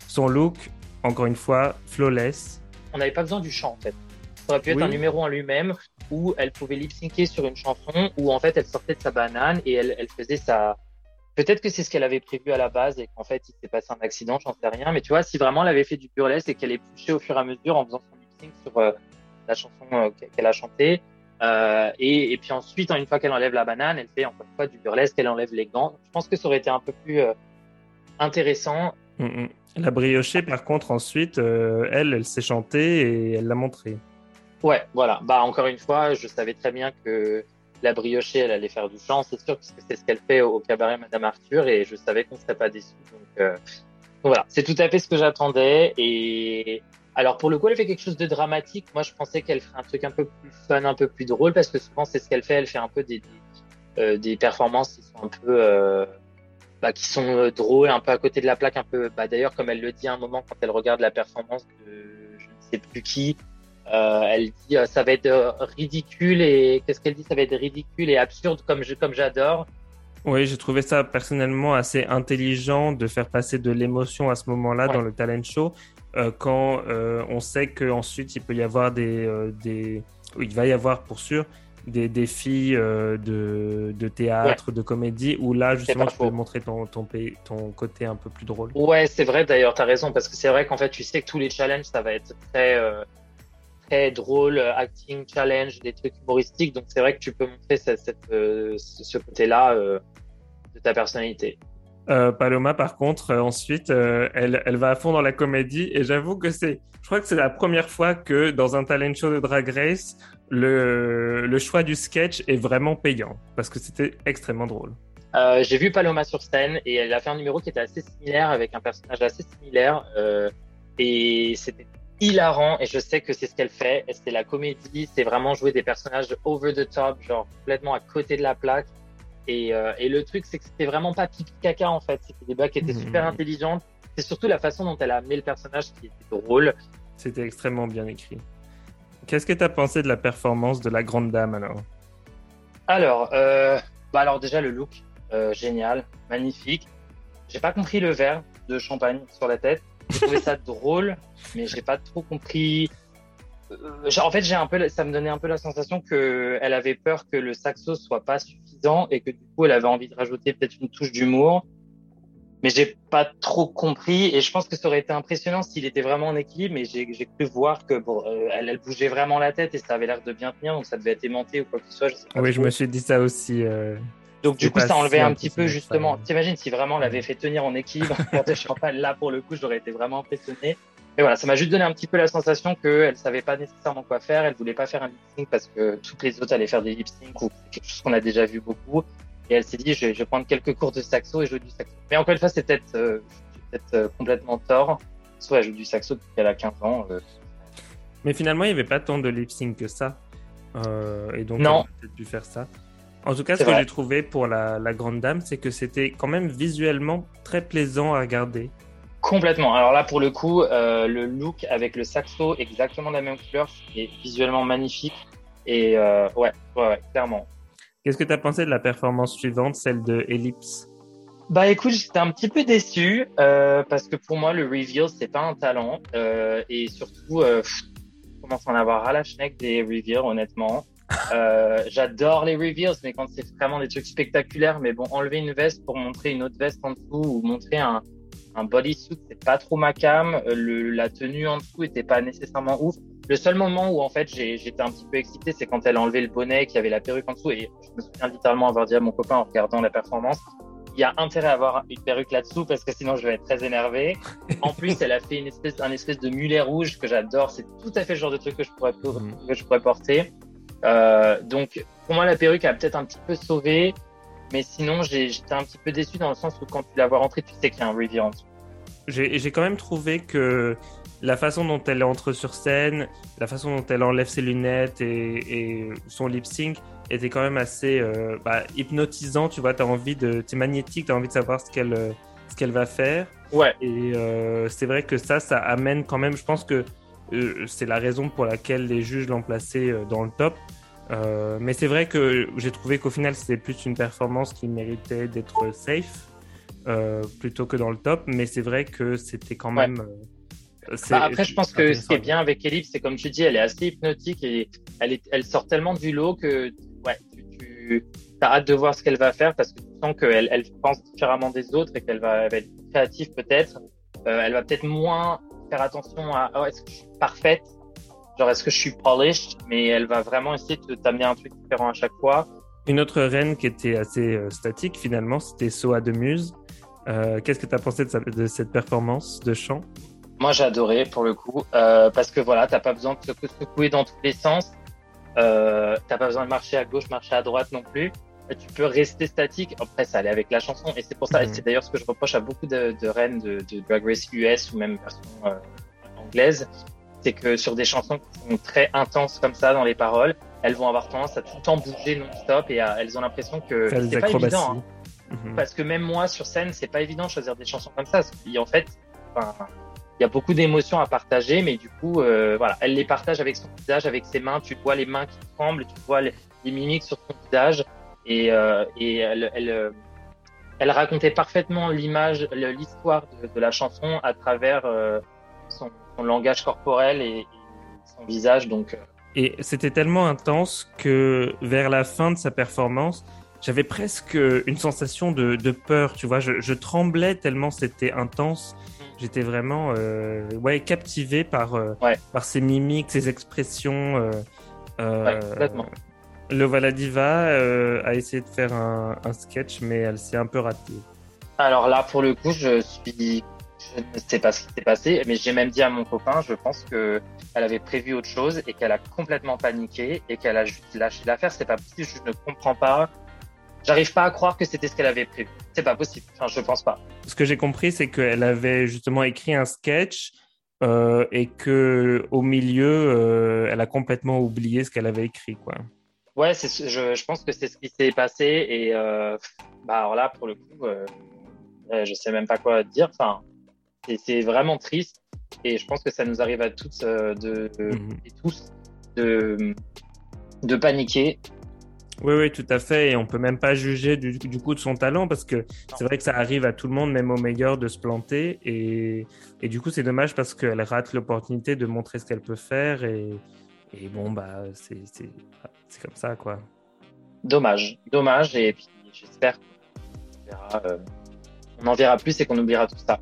son look, encore une fois, flawless. On n'avait pas besoin du chant, en fait. Ça aurait pu être un numéro en lui-même où elle pouvait lip-syncer sur une chanson où, en fait, elle sortait de sa banane et elle, elle faisait sa Peut-être que c'est ce qu'elle avait prévu à la base et qu'en fait il s'est passé un accident, j'en sais rien. Mais tu vois, si vraiment elle avait fait du burlesque et qu'elle est poussée au fur et à mesure en faisant son sync sur euh, la chanson euh, qu'elle a chantée, euh, et, et, puis ensuite, une fois qu'elle enlève la banane, elle fait encore une fois du burlesque, elle enlève les gants. Je pense que ça aurait été un peu plus intéressant. Mm, mm. La briochée, par contre, ensuite, elle, elle s'est chantée et elle l'a montré. Ouais, voilà. Bah encore une fois, je savais très bien que la briochée, elle allait faire du chant, c'est sûr, parce que c'est ce qu'elle fait au, cabaret Madame Arthur, et je savais qu'on ne serait pas déçus. Euh, donc, voilà, c'est tout à fait ce que j'attendais. Et alors pour le coup, elle fait quelque chose de dramatique. Moi, je pensais qu'elle ferait un truc un peu plus fun, un peu plus drôle, parce que souvent c'est ce qu'elle fait. Elle fait un peu des des, euh, performances qui sont un peu euh, bah, qui sont drôles, un peu à côté de la plaque, un peu. Bah, D'ailleurs, comme elle le dit à un moment quand elle regarde la performance de je ne sais plus qui, elle dit euh, ça va être euh, ridicule et qu'est-ce qu'elle dit? Ça va être ridicule et absurde comme je, comme j'adore. Oui, j'ai trouvé ça personnellement assez intelligent de faire passer de l'émotion à ce moment-là dans le talent show quand on sait qu'ensuite il peut y avoir des, des... il va y avoir pour sûr des défis de, de, théâtre, de comédie, où là, justement, tu peux montrer ton, ton, ton, côté un peu plus drôle. Ouais, c'est vrai, d'ailleurs, tu as raison, parce que c'est vrai qu'en fait, tu sais que tous les challenges, ça va être très, très drôle, acting challenge, des trucs humoristiques. Donc c'est vrai que tu peux montrer cette, cette, ce côté-là de ta personnalité. Euh, Paloma, par contre, euh, ensuite, euh, elle, elle, va à fond dans la comédie et j'avoue que c'est, je crois que c'est la première fois que dans un talent show de Drag Race, le, le choix du sketch est vraiment payant parce que c'était extrêmement drôle. J'ai vu Paloma sur scène et elle a fait un numéro qui était assez similaire avec un personnage assez similaire et c'était hilarant et je sais que c'est ce qu'elle fait. C'est la comédie, c'est vraiment jouer des personnages over the top, genre complètement à côté de la plaque. Et, euh, et le truc, c'est que c'était vraiment pas pipi caca en fait. C'était des blagues qui étaient mmh. super intelligentes. C'est surtout la façon dont elle a amené le personnage qui était drôle. C'était extrêmement bien écrit. Qu'est-ce que tu as pensé de la performance de la grande dame alors? Alors, euh, bah alors déjà le look, euh, génial, magnifique. J'ai pas compris le verre de champagne sur la tête. J'ai trouvé ça drôle, mais j'ai pas trop compris euh, en fait, j'ai un peu, ça me donnait un peu la sensation que elle avait peur que le saxo soit pas suffisant et que du coup, elle avait envie de rajouter peut-être une touche d'humour. Mais j'ai pas trop compris et je pense que ça aurait été impressionnant s'il était vraiment en équilibre. Mais j'ai cru voir que bon, euh, elle, elle, bougeait vraiment la tête et ça avait l'air de bien tenir, donc ça devait être aimanté ou quoi que ce soit. Je sais pas oui, je me suis dit ça aussi. Euh... Donc du coup, ça enlevait un petit peu justement. T'imagines si vraiment elle avait fait tenir en équilibre de champagne là pour le coup, j'aurais été vraiment impressionné. Et voilà, ça m'a juste donné un petit peu la sensation qu'elle savait pas nécessairement quoi faire, elle voulait pas faire un lip sync parce que toutes les autres allaient faire des lip sync ou quelque chose qu'on a déjà vu beaucoup. Et elle s'est dit, je, vais prendre quelques cours de saxo et jouer du saxo. Mais encore une fois, c'est peut-être euh, peut euh, complètement tort. Soit elle joue du saxo depuis qu'elle a 15 ans. Euh. Mais finalement, il n'y avait pas tant de lip sync que ça. et donc, non. elle a peut-être dû faire ça. En tout cas, ce que j'ai trouvé pour la, la grande dame, c'est que c'était quand même visuellement très plaisant à regarder. Complètement. Alors là, pour le coup, euh, le look avec le saxo exactement de la même couleur, est visuellement magnifique. Et euh, ouais, ouais, clairement. Qu'est-ce que tu as pensé de la performance suivante, celle de Ellipse? Bah écoute, j'étais un petit peu déçu euh, parce que pour moi, le reveal, c'est pas un talent. Et surtout, je commence à en avoir à la schneck des reveals, honnêtement. Euh, j'adore les reveals, mais quand c'est vraiment des trucs spectaculaires, mais bon, enlever une veste pour montrer une autre veste en dessous ou montrer un, un bodysuit, c'est pas trop ma cam. Euh, le, la tenue en dessous était pas nécessairement ouf. Le seul moment où en fait j'étais un petit peu excité, c'est quand elle a enlevé le bonnet, qu'il y avait la perruque en dessous. Et je me souviens littéralement avoir dit à mon copain en regardant la performance, il y a intérêt à avoir une perruque là-dessous parce que sinon je vais être très énervé. En plus, elle a fait une espèce, un espèce de mulet rouge que j'adore. C'est tout à fait le genre de truc que je pourrais, mhm. que je pourrais porter. Euh, donc, pour moi, la perruque a peut-être un petit peu sauvé. Mais sinon, j'étais un petit peu déçu dans le sens où quand tu la vois rentrer, tu sais qu'il y a un en dessous j'ai quand même trouvé que la façon dont elle entre sur scène, la façon dont elle enlève ses lunettes et, son lip sync était quand même assez euh, bah, hypnotisant. Tu vois, tu as envie de. Tu es magnétique, tu as envie de savoir ce qu'elle ce qu'elle va faire. Ouais. Et euh, c'est vrai que ça, ça amène quand même. Je pense que c'est la raison pour laquelle les juges l'ont placée dans le top. mais c'est vrai que j'ai trouvé qu'au final, c'était plus une performance qui méritait d'être safe. Euh, plutôt que dans le top, mais c'est vrai que c'était quand même. Euh, bah, après, je pense que ce qui est bien avec Ellipse, c'est comme tu dis, elle est assez hypnotique et elle, est, elle sort tellement du lot que ouais, tu, as hâte de voir ce qu'elle va faire parce que tu sens qu'elle elle pense différemment des autres et qu'elle va, être créative peut-être. Euh, elle va peut-être moins faire attention à oh, est-ce que je suis parfaite, genre est-ce que je suis polished, mais elle va vraiment essayer de t'amener un truc différent à chaque fois. Une autre reine qui était assez statique finalement, c'était Soa de Muse. Euh, qu'est-ce que tu as pensé de, cette performance de chant? Moi, j'ai adoré pour le coup, euh, parce que voilà, t'as pas besoin de se secouer dans tous les sens. Euh, t'as pas besoin de marcher à gauche, marcher à droite non plus. Tu peux rester statique. Après, ça allait avec la chanson, et c'est pour ça. Et mhm. c'est d'ailleurs ce que je reproche à beaucoup de, de reines de, de, Drag Race US ou même version euh, anglaise, c'est que sur des chansons qui sont très intenses comme ça dans les paroles, elles vont avoir tendance à tout le temps bouger non-stop et elles ont l'impression que c'est pas évident. Hein. Mhm. Parce que même moi, sur scène, c'est pas évident de choisir des chansons comme ça. en fait, il y a beaucoup d'émotions à partager, mais du coup, euh, voilà, elle les partage avec son visage, avec ses mains. Tu vois les mains qui tremblent, tu vois les, mimiques sur son visage, et, euh, et elle, elle, euh, elle, racontait parfaitement l'image, l'histoire de, la chanson à travers euh, son, son, langage corporel et, et son visage. Donc, euh. et c'était tellement intense que vers la fin de sa performance, j'avais presque une sensation de, peur, tu vois. Je, tremblais tellement c'était intense. J'étais vraiment ouais, captivé par, par ses mimiques, ses expressions. complètement. Le Valadiva a essayé de faire un, un sketch, mais elle s'est un peu ratée. Alors là, pour le coup, je suis je ne sais pas ce qui s'est passé, mais j'ai même dit à mon copain, je pense que elle avait prévu autre chose et qu'elle a complètement paniqué et qu'elle a juste lâché l'affaire. C'est pas possible, je ne comprends pas. J'arrive pas à croire que c'était ce qu'elle avait prévu. C'est pas possible. Enfin, je pense pas. Ce que j'ai compris, c'est qu'elle avait justement écrit un sketch euh, et que au milieu, euh, elle a complètement oublié ce qu'elle avait écrit, quoi. Ouais, je, je pense que c'est ce qui s'est passé et euh, bah alors là, pour le coup, euh, je sais même pas quoi dire. Enfin, c'est vraiment triste. Et je pense que ça nous arrive à toutes euh, de, mhm. et tous de, de paniquer. Oui, oui, tout à fait. Et on peut même pas juger du, du coup de son talent parce que c'est vrai que ça arrive à tout le monde, même au meilleur, de se planter. Et, et du coup, c'est dommage parce qu'elle rate l'opportunité de montrer ce qu'elle peut faire. Et, et bon, bah, c'est comme ça, quoi. Dommage, dommage. Et puis, j'espère qu'on euh, en verra plus et qu'on oubliera tout ça.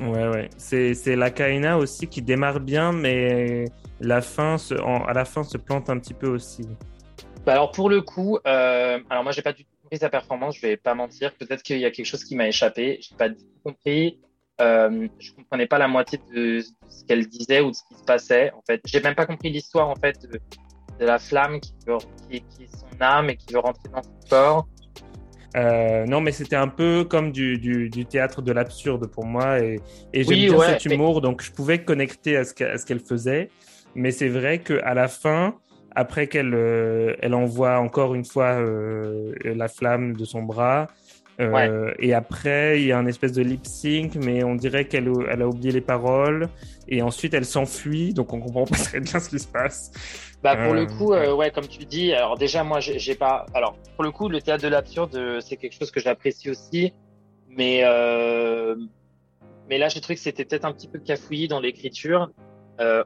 Ouais, ouais. C'est la Kaina aussi qui démarre bien, mais la fin se, à la fin se plante un petit peu aussi. Bah alors pour le coup, euh, alors moi j'ai pas du tout compris sa performance, je vais pas mentir. Peut-être qu'il y a quelque chose qui m'a échappé. J'ai pas du tout compris. Euh, je comprenais pas la moitié de, ce qu'elle disait ou de ce qui se passait. En fait, j'ai même pas compris l'histoire en fait de, la flamme qui, veut, qui, qui, est son âme et qui veut rentrer dans son corps. Euh, non, mais c'était un peu comme du, du, du théâtre de l'absurde pour moi. Et, et j'aime bien cet humour, donc je pouvais connecter à ce qu'elle faisait. Mais c'est vrai qu'à la fin, après qu'elle euh, elle envoie encore une fois euh, la flamme de son bras, euh, et après, il y a un espèce de lip sync, mais on dirait qu'elle elle a oublié les paroles. Et ensuite, elle s'enfuit, donc on comprend pas très bien ce qui se passe. Bah pour le euh, coup, euh, ouais, comme tu dis. Alors déjà, moi, j'ai pas. Alors pour le coup, le théâtre de l'absurde, c'est quelque chose que j'apprécie aussi, mais mais là, j'ai trouvé que c'était peut-être un petit peu cafouillis dans l'écriture.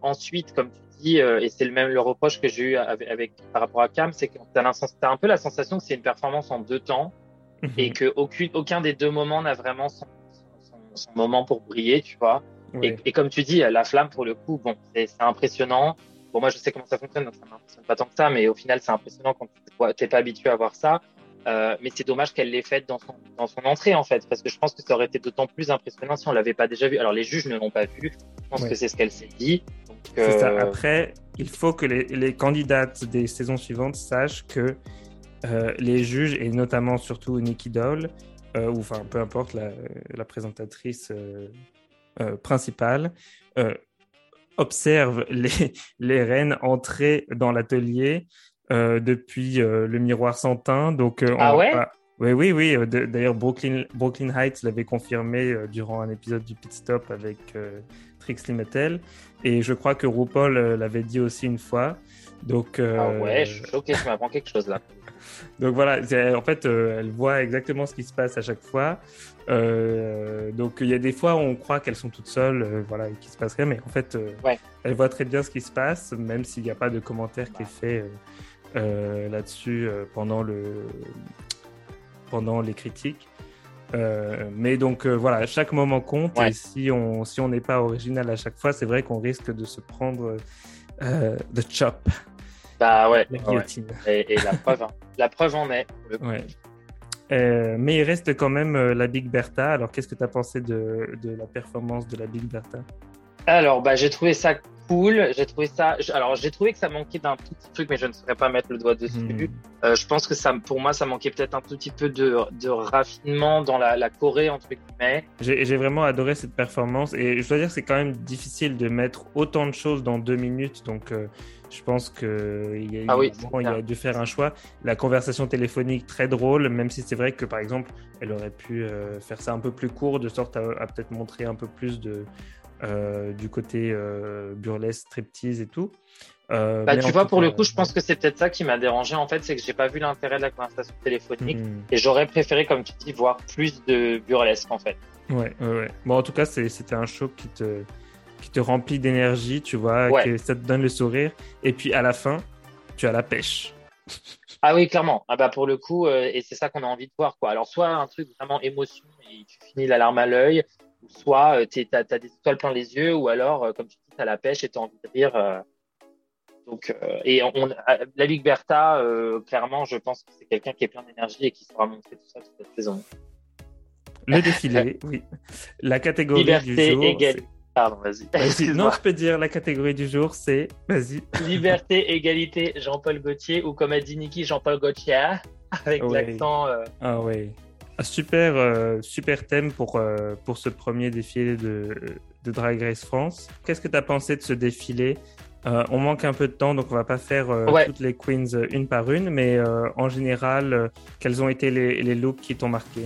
ensuite, comme tu dis, et c'est le même le reproche que j'ai eu avec, par rapport à Cam, c'est que t'as as un peu la sensation que c'est une performance en deux temps et mhm. que aucun, aucun des deux moments n'a vraiment son, son, moment pour briller, tu vois. Et, et, comme tu dis, la flamme, pour le coup, bon, c'est impressionnant. Bon, moi, je sais comment ça fonctionne, donc ça m'impressionne pas tant que ça, mais au final, c'est impressionnant quand tu n'es pas habitué à voir ça. Euh, mais c'est dommage qu'elle l'ait faite dans son, dans son entrée, en fait, parce que je pense que ça aurait été d'autant plus impressionnant si on l'avait pas déjà vu. Alors, les juges ne l'ont pas vu. Je pense que c'est ce qu'elle s'est dit. Euh... Ça. Après, il faut que les, les candidates des saisons suivantes sachent que euh, les juges, et notamment surtout Nikki Doll, euh, ou enfin peu importe la, présentatrice euh, principale, observent les, les reines entrer dans l'atelier depuis le miroir sans teint. Donc, ah ouais? Oui, oui, oui. D'ailleurs, Brooklyn, Brooklyn Heights l'avait confirmé durant un épisode du Pit Stop avec Trix Limetel. Et je crois que RuPaul l'avait dit aussi une fois. Donc, Ah ouais, je suis choqué, je m'apprends quelque chose là. donc voilà, en fait, euh, elle voit exactement ce qui se passe à chaque fois. Euh, donc il y a des fois où on croit qu'elles sont toutes seules, euh, voilà, et qu'il se passe rien, mais en fait, elle voit très bien ce qui se passe, même s'il n'y a pas de commentaire qui est fait là-dessus pendant le pendant les critiques. mais donc voilà, voilà, chaque moment compte et si on si on n'est pas original à chaque fois, c'est vrai qu'on risque de se prendre the chop. Bah ouais. Et, la, preuve, hein. la preuve en est. Euh, mais il reste quand même euh, la Big Bertha. Alors, qu'est-ce que tu as pensé de, de, la performance de la Big Bertha? Alors, bah, j'ai trouvé ça cool. J'ai trouvé ça. Alors, j'ai trouvé que ça manquait d'un petit truc, mais je ne saurais pas mettre le doigt dessus. Hmm. Euh, je pense que ça, pour moi, ça manquait peut-être un tout petit peu de, de raffinement dans la, la Corée entre guillemets. J'ai vraiment adoré cette performance et je dois dire que c'est quand même difficile de mettre autant de choses dans deux minutes. Donc, je pense qu'il y a, ah a dû faire un choix. La conversation téléphonique très drôle, même si c'est vrai que par exemple, elle aurait pu euh, faire ça un peu plus court, de sorte à, peut-être montrer un peu plus de, euh, du côté euh, burlesque, striptease et tout. bah, tu vois, pour le coup, je pense que c'est peut-être ça qui m'a dérangé en fait, c'est que j'ai pas vu l'intérêt de la conversation téléphonique hmm. et j'aurais préféré, comme tu dis, voir plus de burlesque en fait. Ouais, ouais, ouais. Bon, en tout cas, c'était un show qui te, qui te remplit d'énergie, tu vois, que ça te donne le sourire. Et puis à la fin, tu as la pêche. Ah oui, clairement. Ah bah pour le coup, euh, et c'est ça qu'on a envie de voir, quoi. Alors soit un truc vraiment émotion et tu finis la larme à l'œil, soit tu as, des étoiles plein les yeux, ou alors, comme tu dis, tu as la pêche et tu as envie de rire. donc, et on, la Ligue Bertha, clairement, je pense que c'est quelqu'un qui est plein d'énergie et qui saura montrer tout ça toute cette saison. Le défilé, oui. La catégorie du jour. Égalité. Pardon, vas-y. non, je peux dire la catégorie du jour, c'est. Vas-y. Liberté, égalité, Jean-Paul Gaultier, ou comme a dit Niki, Jean-Paul Gaultier, avec l'accent. Euh, ah oui. Super, euh, super thème pour, euh, pour ce premier défilé de, de Drag Race France. Qu'est-ce que tu as pensé de ce défilé? On manque un peu de temps, donc on va pas faire toutes les queens une par une, mais en général, quels ont été les, les looks qui t'ont marqué?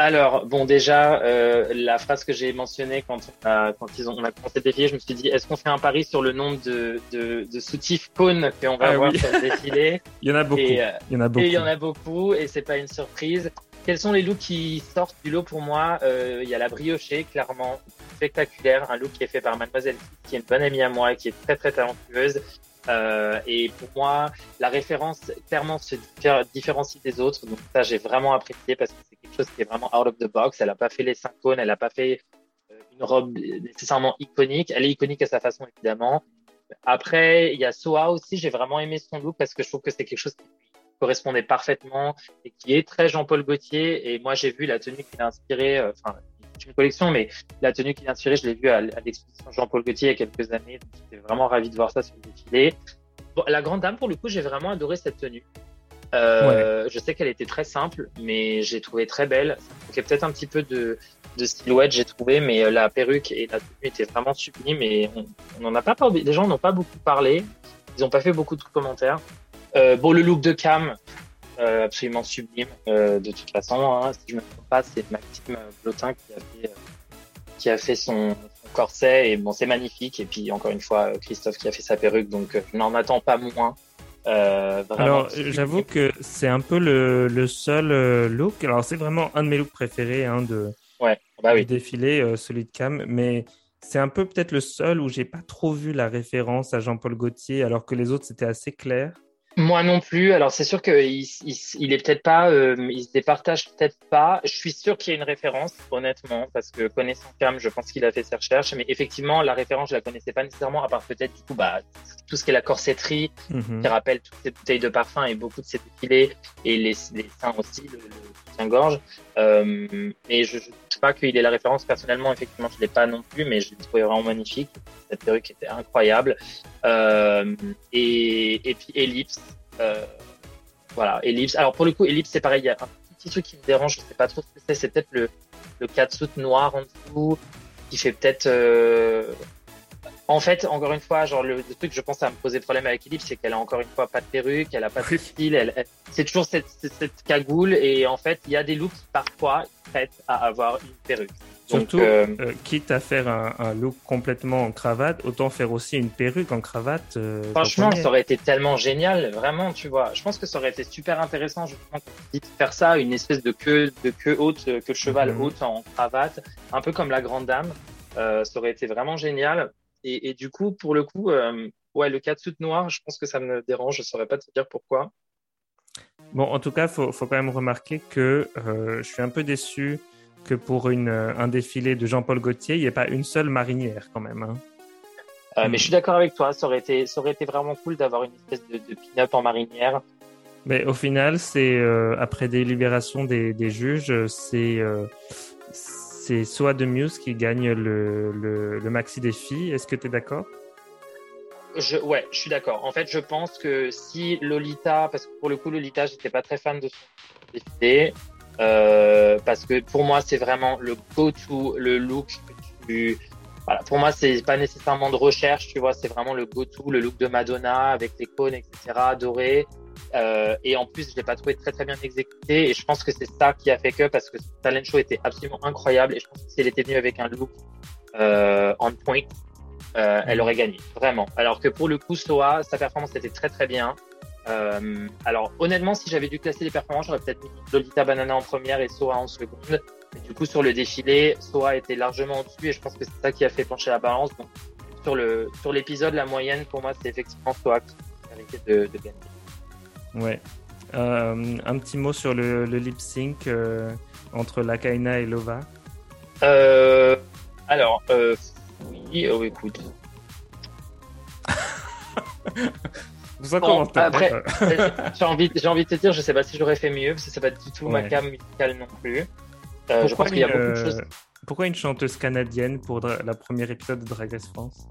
Alors, bon, déjà, euh, la phrase que j'ai mentionnée quand, on a, quand ils ont, on a commencé le défilé, je me suis dit, est-ce qu'on fait un pari sur le nombre de, de, de soutifs cônes qu'on va ah avoir sur le défilé? Il y en a beaucoup. Et, euh, il y en a beaucoup. Et il y en a beaucoup, et c'est pas une surprise. Quels sont les looks qui sortent du lot pour moi euh, Il y a la briochée, clairement, spectaculaire, un look qui est fait par Mademoiselle qui est une bonne amie à moi, qui est très très talentueuse. Euh, et pour moi, la référence clairement se différencie des autres. Donc ça, j'ai vraiment apprécié parce que c'est quelque chose qui est vraiment out of the box. Elle n'a pas fait les cinq elle n'a pas fait euh, une robe nécessairement iconique. Elle est iconique à sa façon, évidemment. Après, il y a Soa aussi. J'ai vraiment aimé son look parce que je trouve que c'est quelque chose qui correspondait parfaitement et qui est très Jean-Paul Gaultier. Et moi, j'ai vu la tenue qui l'a inspiré, euh, enfin, une collection, mais la tenue qui l'a inspiré, je l'ai vue à, l'exposition Jean-Paul Gaultier il y a quelques années. J'étais vraiment ravi de voir ça sur le défilé. Bon, la Grande Dame, pour le coup, j'ai vraiment adoré cette tenue. Euh, Je sais qu'elle était très simple, mais j'ai trouvé très belle. Ça peut-être un petit peu de, de silhouette, j'ai trouvé, mais euh, la perruque et la tenue étaient vraiment sublimes et on n'en a pas parlé. Les gens n'ont pas beaucoup parlé. Ils n'ont pas fait beaucoup de commentaires. Euh, bon, le look de Cam, euh, absolument sublime. Euh, de toute façon, hein, si je me trompe pas, c'est Maxime Blotin qui a fait, euh, qui a fait son, corset et bon, c'est magnifique. Et puis encore une fois, Christophe qui a fait sa perruque, donc je n'en attends pas moins. Alors, j'avoue que c'est un peu le, le seul look. Alors, c'est vraiment un de mes looks préférés hein, de, ouais, bah oui. du défilé, celui de Cam. Mais c'est un peu peut-être le seul où j'ai pas trop vu la référence à Jean-Paul Gaultier, alors que les autres c'était assez clair. Moi non plus. Alors c'est sûr qu'il il, il, est peut-être pas, euh, il se départage peut-être pas. Je suis sûr qu'il y a une référence, honnêtement, parce que connaissant Cam, je pense qu'il a fait ses recherches. Mais effectivement, la référence, je la connaissais pas nécessairement, à part peut-être du coup, bah, tout ce qui est la corsetterie, mhm. qui rappelle toutes ces bouteilles de parfum et beaucoup de ces défilés et les, les seins aussi, le, le soutien-gorge. Euh, et je ne sais pas qu'il ait la référence personnellement. Effectivement, je l'ai pas non plus, mais je l'ai trouvé vraiment magnifique. Cette perruque était incroyable. Euh, et, et puis Ellipse. Euh, voilà, Ellipse. Alors pour le coup, Ellipse, c'est pareil. Il y a un petit truc qui me dérange. Je sais pas trop ce que c'est. C'est peut-être le le catsuit noir en dessous qui fait peut-être euh, en fait, encore une fois, genre le, truc, je pense, à me poser problème avec Ellipse, c'est qu'elle a encore une fois pas de perruque, elle a pas de style, elle, c'est toujours cette, cette, cagoule, et en fait, il y a des looks parfois prêtes à avoir une perruque. Surtout, euh, euh, quitte à faire un, look complètement en cravate, autant faire aussi une perruque en cravate. Euh, Franchement, ça aurait été tellement génial, vraiment, tu vois. Je pense que ça aurait été super intéressant, justement, de faire ça, une espèce de queue, de queue haute, que cheval mhm. haute en cravate, un peu comme la grande dame. ça aurait été vraiment génial. Et, du coup, pour le coup, euh, ouais, le catsuit noir, je pense que ça me dérange. Je ne saurais pas te dire pourquoi. Bon, en tout cas, il faut, faut, quand même remarquer que euh, je suis un peu déçu que pour une, un défilé de Jean-Paul Gaultier, il n'y ait pas une seule marinière quand même. Hein. Euh, mais je suis d'accord avec toi, ça aurait été, ça aurait été vraiment cool d'avoir une espèce de, de pin-up en marinière. Mais au final, c'est après des libérations des, des juges, c'est c'est soit de Muse qui gagne le, le, maxi défi. Est-ce que tu es d'accord? Je, ouais, je suis d'accord. En fait, je pense que si Lolita, parce que pour le coup, Lolita, j'étais pas très fan de son défilé, euh, parce que pour moi, c'est vraiment le go-to, le look que tu. Voilà, pour moi, c'est pas nécessairement de recherche, tu vois, c'est vraiment le go-to, le look de Madonna avec les cônes, etc., dorés. Euh, et en plus, je l'ai pas trouvé très très bien exécuté. Et je pense que c'est ça qui a fait que, parce que ce talent show était absolument incroyable. Et je pense que si elle était venue avec un look euh, on point, euh, elle aurait gagné, vraiment. Alors que pour le coup, Soa, sa performance était très très bien. Euh, alors honnêtement, si j'avais dû classer les performances, j'aurais peut-être mis Lolita Banana en première et Soa en seconde. Mais du coup, sur le défilé, Soa était largement au-dessus et je pense que c'est ça qui a fait pencher la balance. Donc, sur le sur l'épisode, la moyenne pour moi, c'est effectivement Soa qui méritait de, de gagner. Ouais. Euh, un petit mot sur le, lip sync euh, entre Lakaina et Lova. Euh, alors, oui, oh, écoute. Bon, après, j'ai envie, j'ai envie de te dire, je sais pas si j'aurais fait mieux parce que c'est pas du tout ma cam musicale non plus. Euh, je pense qu'il y a beaucoup de choses. Pourquoi une chanteuse canadienne pour la première épisode de Drag Race France?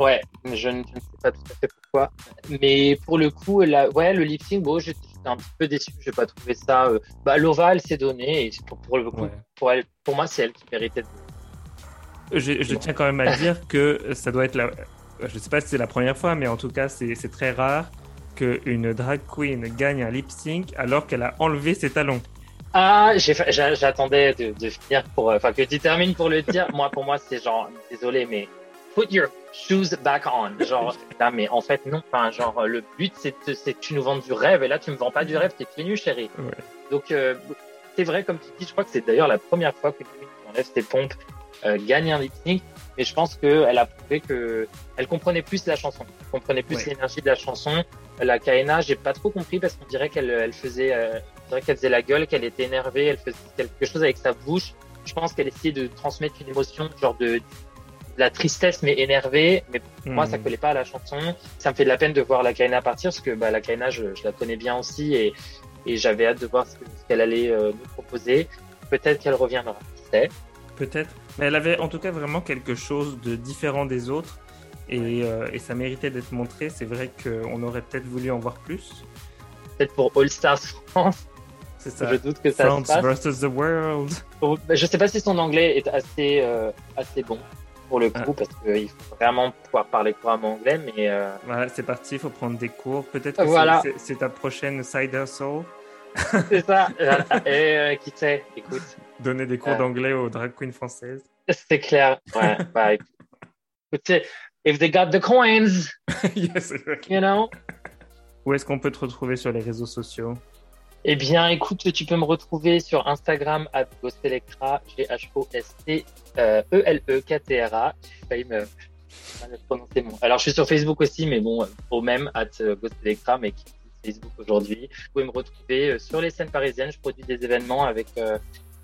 Ouais, je ne, sais pas tout à fait pourquoi. Mais pour le coup, la, ouais, le lip sync, bon, j'étais un petit peu déçu. Je n'ai pas trouvé ça. Euh, bah, Lova, elle s'est donnée. Et pour, pour le coup, pour, elle, pour moi, c'est elle qui méritait de. Je, je tiens quand même à dire que ça doit être la. Je sais pas si c'est la première fois, mais en tout cas, c'est très rare qu'une drag queen gagne un lip sync alors qu'elle a enlevé ses talons. Ah, j'attendais de, de, finir pour, enfin, que tu termines pour le dire. moi, pour moi, c'est genre, désolé, mais put your shoes back on. Genre, là, mais en fait, non. Enfin, genre, le but, c'est que tu nous vends du rêve. Et là, tu me vends pas du rêve, t'es nus, chérie. Donc, euh, c'est vrai, comme tu dis, je crois que c'est d'ailleurs la première fois que tu enlèves tes pompes, euh, gagne un lip sync. Mais je pense qu'elle a prouvé que elle comprenait plus la chanson. Elle comprenait plus l'énergie de la chanson. La KNA, j'ai pas trop compris parce qu'on dirait qu'elle elle faisait, euh, dirait qu'elle faisait la gueule, qu'elle était énervée, elle faisait quelque chose avec sa bouche. Je pense qu'elle essayait de transmettre une émotion, genre de, la tristesse mais énervée. Mais pour moi, ça hmm. collait pas à la chanson. Ça me fait de la peine de voir la Kaina partir parce que bah, la Kaina, je, je, la connais bien aussi et, et j'avais hâte de voir ce qu'elle allait euh, nous proposer. Peut-être qu'elle reviendra. Qui Peut-être. Mais elle avait en tout cas vraiment quelque chose de différent des autres. Et, euh, et ça méritait d'être montré. C'est vrai qu'on aurait peut-être voulu en voir plus. Peut-être pour All Stars France. C'est ça. Je doute que ça France se passe. versus the world. Je sais pas si son anglais est assez, euh, assez bon pour le coup, parce qu'il faut vraiment pouvoir parler couramment anglais. Mais euh, voilà, c'est parti, il faut prendre des cours. Peut-être que voilà. c'est ta prochaine Cider Soul. c'est ça. Et euh, qui sait, écoute. Donner des cours euh. d'anglais aux drag queens françaises. C'est clair. Ouais, bah, écoute, if they got the coins, yes, you know. Où est-ce qu'on peut te retrouver sur les réseaux sociaux? Eh bien, écoute, tu peux me retrouver sur Instagram à Ghostelectra, G-H-O-S-T-E-L-E-K-T-R-A. J'ai failli me, prononcer mon. Alors, je suis sur Facebook aussi, mais bon, au même, at Ghostelectra, mais qui Facebook aujourd'hui. Vous pouvez me retrouver euh, sur les scènes parisiennes. Je produis des événements avec euh,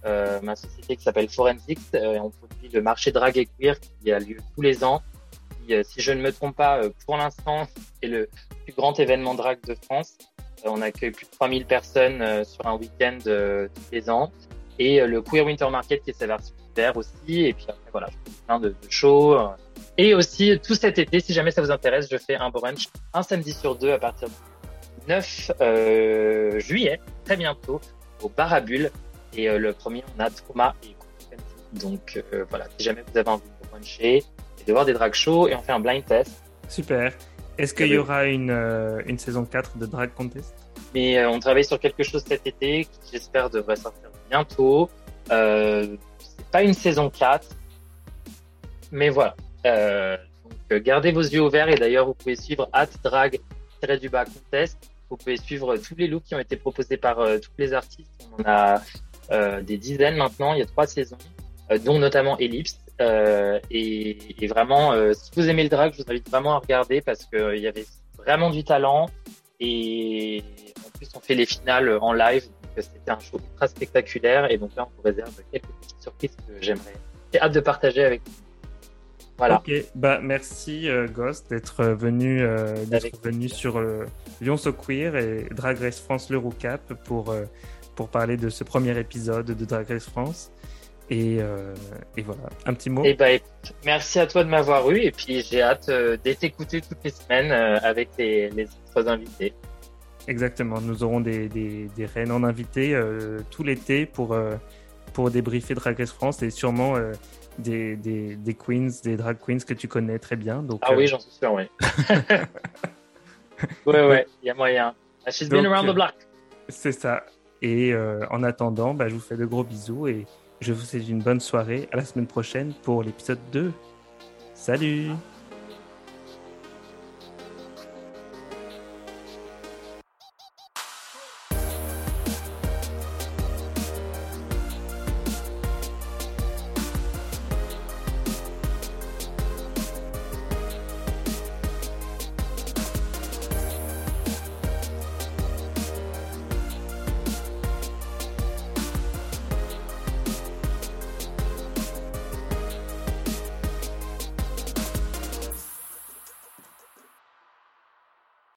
euh, ma société qui s'appelle Forensics. on produit le marché drag et queer qui a lieu tous les ans. Qui, si je ne me trompe pas, pour l'instant, c'est le plus grand événement drag de France. On accueille plus de 3000 personnes euh, sur un week-end euh, tous les ans. Et euh, le Queer Winter Market qui est sa version hiver aussi. Et puis après, voilà, je fais plein de, shows. Et aussi, tout cet été, si jamais ça vous intéresse, je fais un brunch un samedi sur deux à partir du 9 juillet, très bientôt, au Barabule. Et le premier, on a Thomas et Donc voilà, si jamais vous avez envie de bruncher et de voir des drag shows, et on fait un blind test. Super. Est-ce qu'il y aura une, euh, une, saison 4 de Drag Contest? Mais euh, on travaille sur quelque chose cet été qui j'espère devrait sortir bientôt. Euh, c'est pas une saison 4, mais voilà. Euh, donc gardez vos yeux ouverts et d'ailleurs vous pouvez suivre at drag du bas contest. Vous pouvez suivre tous les looks qui ont été proposés par tous les artistes. On en a des dizaines maintenant. Il y a trois saisons, dont notamment Ellipse. Euh, et, et, vraiment, euh, si vous aimez le drag, je vous invite vraiment à regarder parce qu'il euh, y avait vraiment du talent. Et en plus, on fait les finales en live. Donc c'était un show ultra spectaculaire. Et donc là, on vous réserve quelques petites surprises que j'aimerais. J'ai hâte de partager avec vous. Voilà. Ok, bah merci euh, Ghost d'être venu, euh, d'être venu sur Lyon So Queer et Drag Race France l'Eurocap pour pour parler de ce premier épisode de Drag Race France. Euh, et, voilà, un petit mot. Et eh ben, merci à toi de m'avoir eu et puis j'ai hâte euh, d'être écouté toutes les semaines euh, avec les, autres invités. Exactement, nous aurons des, des, des reines en invité tout l'été pour, pour débriefer Drag Race France et sûrement des, des, des, queens, des drag queens que tu connais très bien. Donc, ah oui, j'en suis sûr, oui. ouais, ouais, il y a moyen. She's been around the block. C'est ça. Et en attendant, bah, je vous fais de gros bisous et je vous souhaite une bonne soirée. À la semaine prochaine pour l'épisode 2. Salut